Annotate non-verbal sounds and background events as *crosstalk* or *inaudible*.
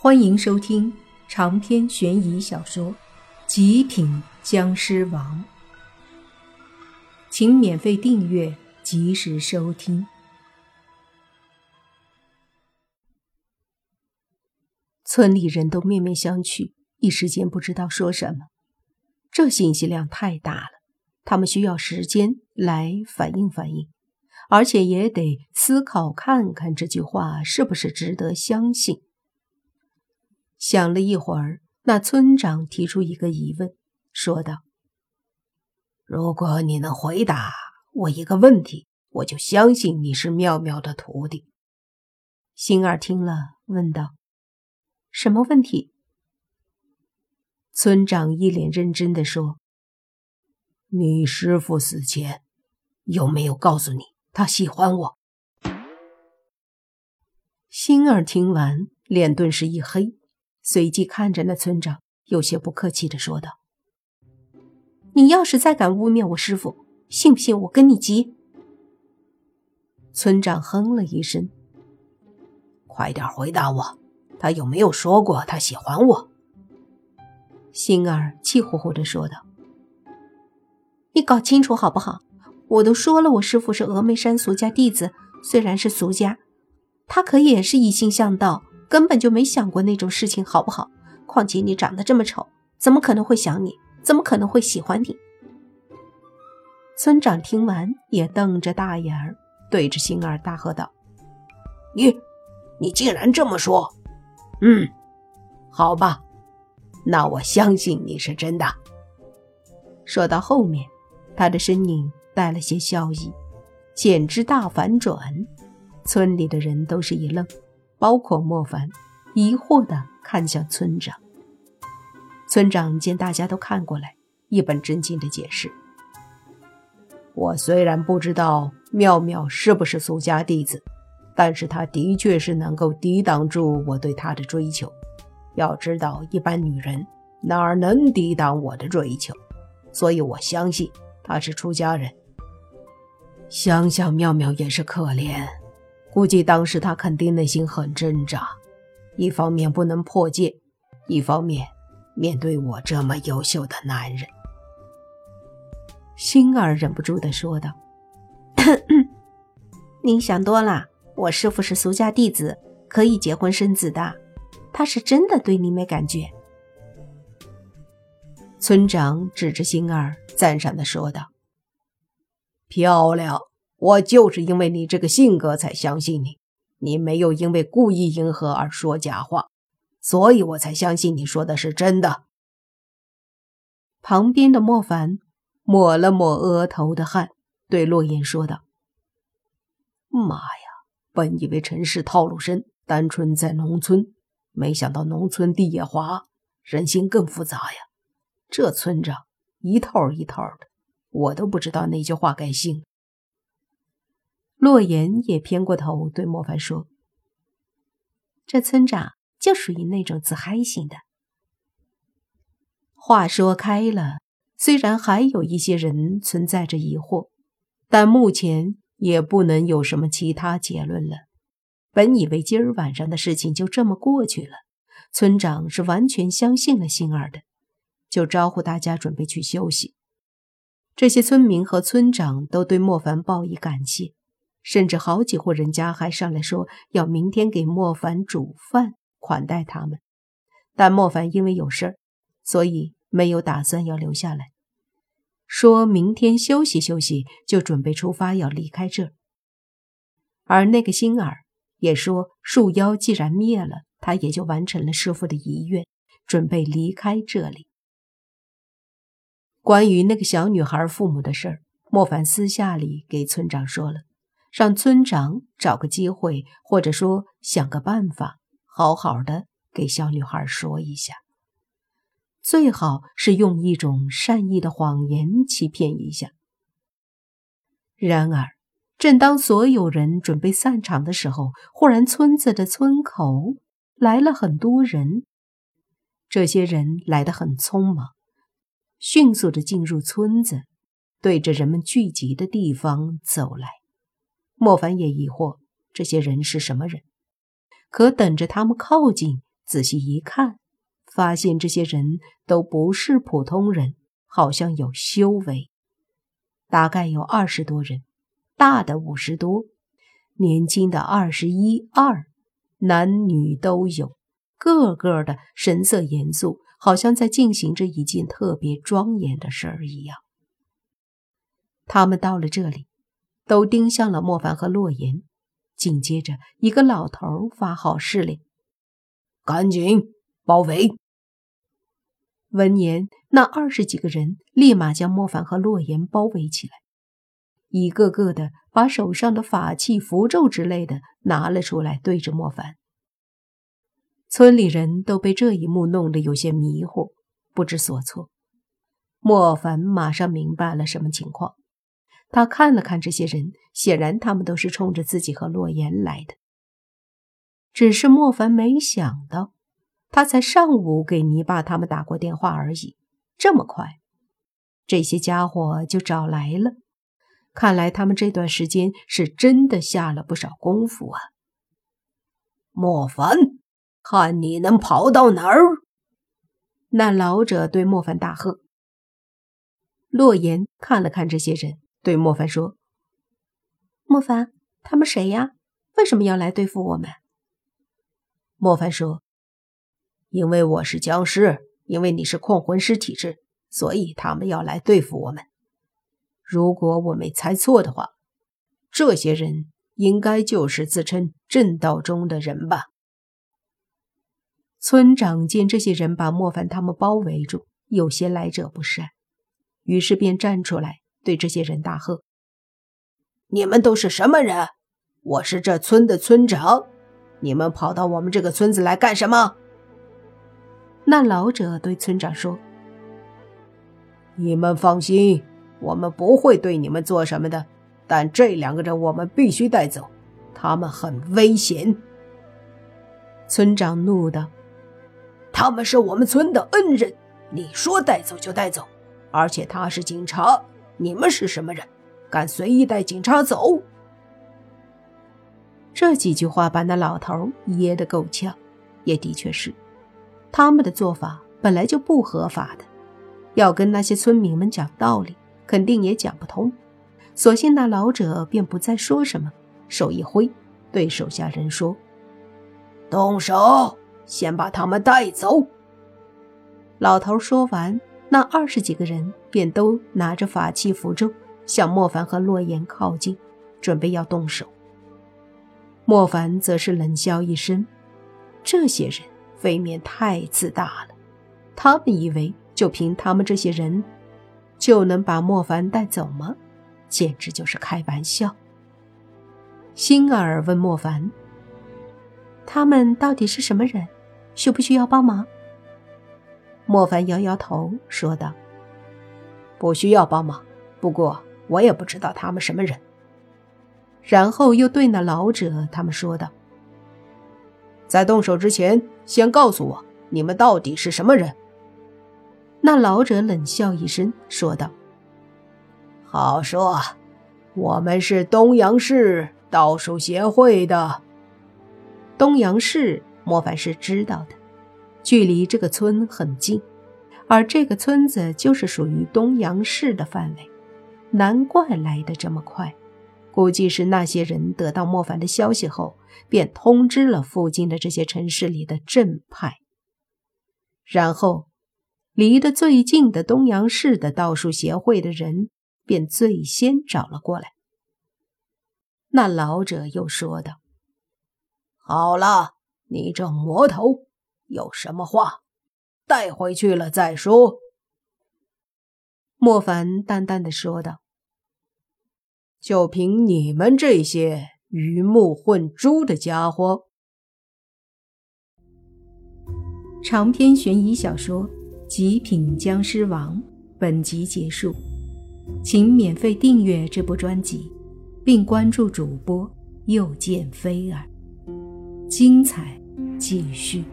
欢迎收听长篇悬疑小说《极品僵尸王》，请免费订阅，及时收听。村里人都面面相觑，一时间不知道说什么。这信息量太大了，他们需要时间来反应反应，而且也得思考看看这句话是不是值得相信。想了一会儿，那村长提出一个疑问，说道：“如果你能回答我一个问题，我就相信你是妙妙的徒弟。”星儿听了，问道：“什么问题？”村长一脸认真的说：“你师傅死前有没有告诉你他喜欢我？”星儿听完，脸顿时一黑。随即看着那村长，有些不客气的说道：“你要是再敢污蔑我师傅，信不信我跟你急？”村长哼了一声：“快点回答我，他有没有说过他喜欢我？”星儿气呼呼的说道：“你搞清楚好不好？我都说了，我师傅是峨眉山俗家弟子，虽然是俗家，他可也是一心向道。”根本就没想过那种事情，好不好？况且你长得这么丑，怎么可能会想你？怎么可能会喜欢你？村长听完也瞪着大眼儿，对着星儿大喝道：“你，你竟然这么说？嗯，好吧，那我相信你是真的。”说到后面，他的身影带了些笑意，简直大反转。村里的人都是一愣。包括莫凡，疑惑地看向村长。村长见大家都看过来，一本正经地解释：“我虽然不知道妙妙是不是苏家弟子，但是她的确是能够抵挡住我对她的追求。要知道，一般女人哪儿能抵挡我的追求？所以我相信她是出家人。想想妙妙也是可怜。”估计当时他肯定内心很挣扎，一方面不能破戒，一方面面对我这么优秀的男人。星儿忍不住的说道：“ *coughs* 您想多了，我师傅是俗家弟子，可以结婚生子的，他是真的对你没感觉。”村长指着星儿，赞赏的说道：“漂亮。”我就是因为你这个性格才相信你，你没有因为故意迎合而说假话，所以我才相信你说的是真的。旁边的莫凡抹了抹额头的汗，对洛言说道：“妈呀，本以为城市套路深，单纯在农村，没想到农村地也滑，人心更复杂呀。这村长一套一套的，我都不知道哪句话该信。”洛言也偏过头对莫凡说：“这村长就属于那种自嗨型的。”话说开了，虽然还有一些人存在着疑惑，但目前也不能有什么其他结论了。本以为今儿晚上的事情就这么过去了，村长是完全相信了星儿的，就招呼大家准备去休息。这些村民和村长都对莫凡报以感谢。甚至好几户人家还上来说要明天给莫凡煮饭款待他们，但莫凡因为有事儿，所以没有打算要留下来，说明天休息休息就准备出发要离开这儿。而那个星儿也说，树妖既然灭了，他也就完成了师傅的遗愿，准备离开这里。关于那个小女孩父母的事儿，莫凡私下里给村长说了。让村长找个机会，或者说想个办法，好好的给小女孩说一下。最好是用一种善意的谎言欺骗一下。然而，正当所有人准备散场的时候，忽然村子的村口来了很多人。这些人来得很匆忙，迅速的进入村子，对着人们聚集的地方走来。莫凡也疑惑这些人是什么人，可等着他们靠近，仔细一看，发现这些人都不是普通人，好像有修为。大概有二十多人，大的五十多，年轻的二十一二，男女都有，个个的神色严肃，好像在进行着一件特别庄严的事儿一样。他们到了这里，都盯向了莫凡和洛言。紧接着，一个老头发号施令：“赶紧包围！”闻言，那二十几个人立马将莫凡和洛言包围起来，一个个的把手上的法器、符咒之类的拿了出来，对着莫凡。村里人都被这一幕弄得有些迷糊，不知所措。莫凡马上明白了什么情况。他看了看这些人，显然他们都是冲着自己和洛言来的。只是莫凡没想到，他才上午给泥巴他们打过电话而已，这么快，这些家伙就找来了。看来他们这段时间是真的下了不少功夫啊！莫凡，看你能跑到哪儿！那老者对莫凡大喝。洛言看了看这些人。对莫凡说：“莫凡，他们谁呀？为什么要来对付我们？”莫凡说：“因为我是僵尸，因为你是控魂师体质，所以他们要来对付我们。如果我没猜错的话，这些人应该就是自称正道中的人吧？”村长见这些人把莫凡他们包围住，有些来者不善，于是便站出来。对这些人大喝：“你们都是什么人？我是这村的村长，你们跑到我们这个村子来干什么？”那老者对村长说：“你们放心，我们不会对你们做什么的。但这两个人我们必须带走，他们很危险。”村长怒道：“他们是我们村的恩人，你说带走就带走，而且他是警察。”你们是什么人？敢随意带警察走？这几句话把那老头噎得够呛。也的确是，他们的做法本来就不合法的，要跟那些村民们讲道理，肯定也讲不通。索性那老者便不再说什么，手一挥，对手下人说：“动手，先把他们带走。”老头说完。那二十几个人便都拿着法器符咒，向莫凡和洛言靠近，准备要动手。莫凡则是冷笑一声：“这些人未免太自大了，他们以为就凭他们这些人，就能把莫凡带走吗？简直就是开玩笑。”星儿问莫凡：“他们到底是什么人？需不需要帮忙？”莫凡摇摇头，说道：“不需要帮忙，不过我也不知道他们什么人。”然后又对那老者他们说道：“在动手之前，先告诉我你们到底是什么人。”那老者冷笑一声，说道：“好说，我们是东阳市道术协会的。东阳市，莫凡是知道的。”距离这个村很近，而这个村子就是属于东阳市的范围，难怪来的这么快。估计是那些人得到莫凡的消息后，便通知了附近的这些城市里的正派，然后离得最近的东阳市的道术协会的人便最先找了过来。那老者又说道：“好了，你这魔头。”有什么话，带回去了再说。”莫凡淡淡的说道，“就凭你们这些鱼目混珠的家伙。”长篇悬疑小说《极品僵尸王》本集结束，请免费订阅这部专辑，并关注主播又见菲儿，精彩继续。